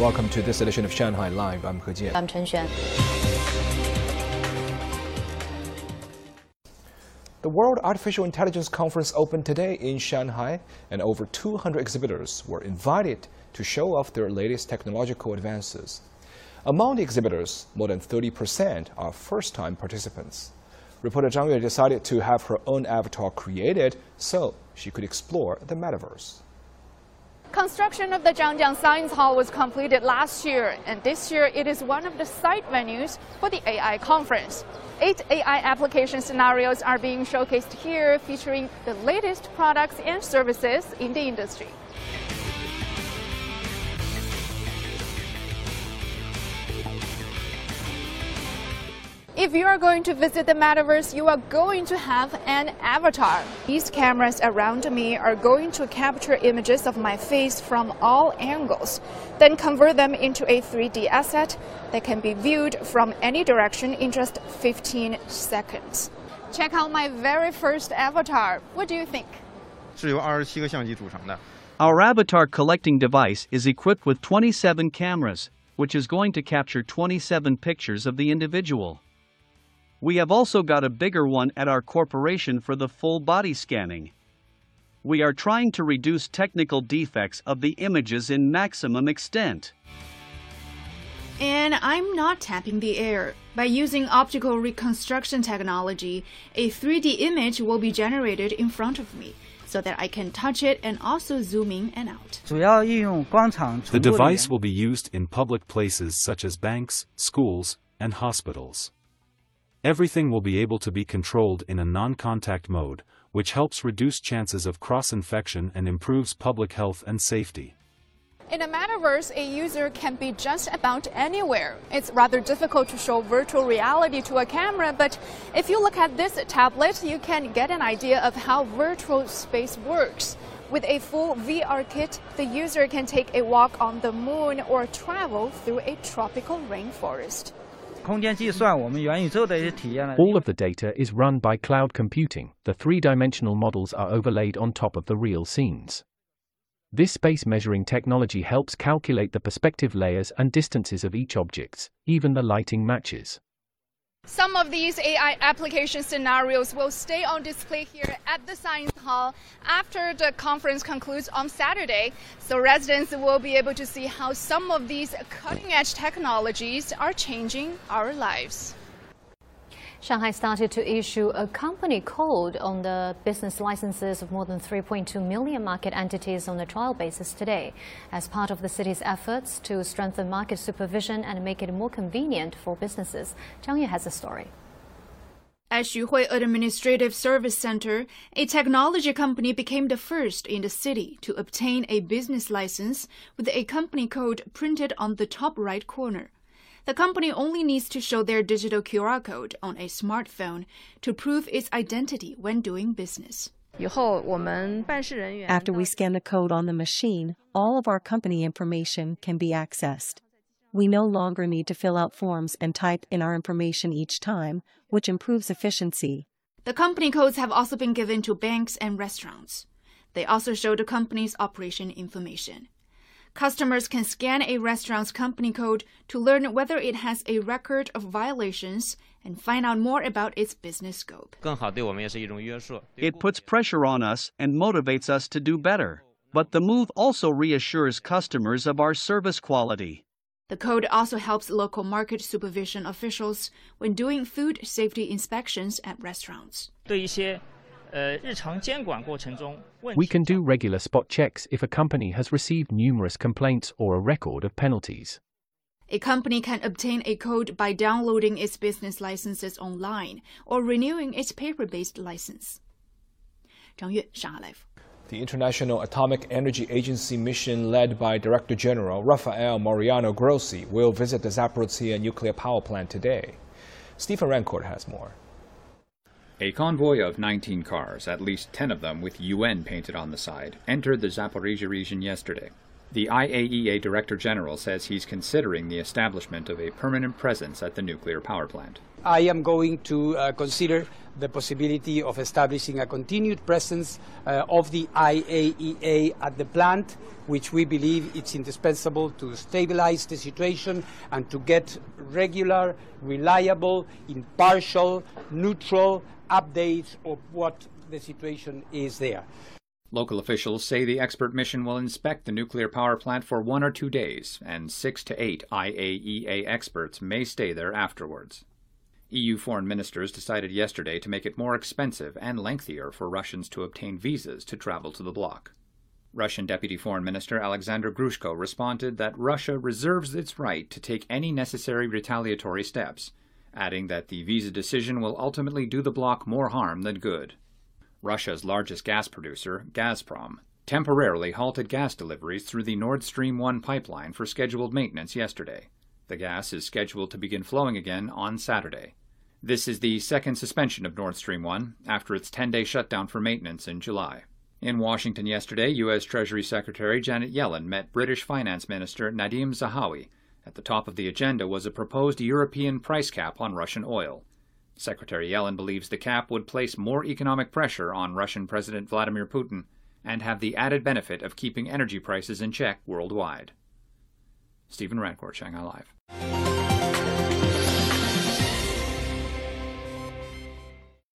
Welcome to this edition of Shanghai Live. I'm He Jian. I'm Chen Xuan. The World Artificial Intelligence Conference opened today in Shanghai, and over 200 exhibitors were invited to show off their latest technological advances. Among the exhibitors, more than 30% are first-time participants. Reporter Zhang Yue decided to have her own avatar created so she could explore the metaverse. Construction of the Zhangjiang Science Hall was completed last year, and this year it is one of the site venues for the AI conference. Eight AI application scenarios are being showcased here, featuring the latest products and services in the industry. If you are going to visit the metaverse, you are going to have an avatar. These cameras around me are going to capture images of my face from all angles, then convert them into a 3D asset that can be viewed from any direction in just 15 seconds. Check out my very first avatar. What do you think? 是由二十七个相机组成的。 Our avatar collecting device is equipped with 27 cameras, which is going to capture 27 pictures of the individual. We have also got a bigger one at our corporation for the full body scanning. We are trying to reduce technical defects of the images in maximum extent. And I'm not tapping the air. By using optical reconstruction technology, a 3D image will be generated in front of me so that I can touch it and also zoom in and out. The device will be used in public places such as banks, schools, and hospitals. Everything will be able to be controlled in a non-contact mode, which helps reduce chances of cross-infection and improves public health and safety. In a metaverse, a user can be just about anywhere. It's rather difficult to show virtual reality to a camera, but if you look at this tablet, you can get an idea of how virtual space works. With a full VR kit, the user can take a walk on the moon or travel through a tropical rainforest. All of the data is run by cloud computing, the three-dimensional models are overlaid on top of the real scenes. This space measuring technology helps calculate the perspective layers and distances of each object, even the lighting matches. Some of these AI application scenarios will stay on display here at the Science Hall after the conference concludes on Saturday, so residents will be able to see how some of these cutting edge technologies are changing our lives. Shanghai started to issue a company code on the business licenses of more than 3.2 million market entities on a trial basis today, as part of the city's efforts to strengthen market supervision and make it more convenient for businesses. Zhang Yue has a story. At Xuhui Administrative Service Center, a technology company became the first in the city to obtain a business license with a company code printed on the top right corner. The company only needs to show their digital QR code on a smartphone to prove its identity when doing business. After we scan the code on the machine, all of our company information can be accessed. We no longer need to fill out forms and type in our information each time, which improves efficiency. The company codes have also been given to banks and restaurants. They also show the company's operation information. Customers can scan a restaurant's company code to learn whether it has a record of violations and find out more about its business scope. It puts pressure on us and motivates us to do better. But the move also reassures customers of our service quality. The code also helps local market supervision officials when doing food safety inspections at restaurants. We can do regular spot checks if a company has received numerous complaints or a record of penalties. A company can obtain a code by downloading its business licenses online or renewing its paper-based license. 张悦，上海 Live。the International Atomic Energy Agency mission led by Director General Rafael Mariano Grossi will visit the Zaporizhzhia nuclear power plant today. Stephen Rancourt has more. A convoy of 19 cars, at least 10 of them with UN painted on the side, entered the Zaporizhzhia region yesterday. The IAEA Director General says he's considering the establishment of a permanent presence at the nuclear power plant. I am going to uh, consider the possibility of establishing a continued presence uh, of the IAEA at the plant, which we believe it's indispensable to stabilize the situation and to get regular, reliable, impartial, neutral updates of what the situation is there. Local officials say the expert mission will inspect the nuclear power plant for one or two days, and six to eight IAEA experts may stay there afterwards. EU foreign ministers decided yesterday to make it more expensive and lengthier for Russians to obtain visas to travel to the bloc. Russian Deputy Foreign Minister Alexander Grushko responded that Russia reserves its right to take any necessary retaliatory steps, adding that the visa decision will ultimately do the bloc more harm than good. Russia's largest gas producer, Gazprom, temporarily halted gas deliveries through the Nord Stream 1 pipeline for scheduled maintenance yesterday. The gas is scheduled to begin flowing again on Saturday. This is the second suspension of Nord Stream 1 after its 10 day shutdown for maintenance in July. In Washington yesterday, U.S. Treasury Secretary Janet Yellen met British Finance Minister Nadhim Zahawi. At the top of the agenda was a proposed European price cap on Russian oil. Secretary Yellen believes the cap would place more economic pressure on Russian President Vladimir Putin and have the added benefit of keeping energy prices in check worldwide. Stephen Rancourt, Shanghai Live.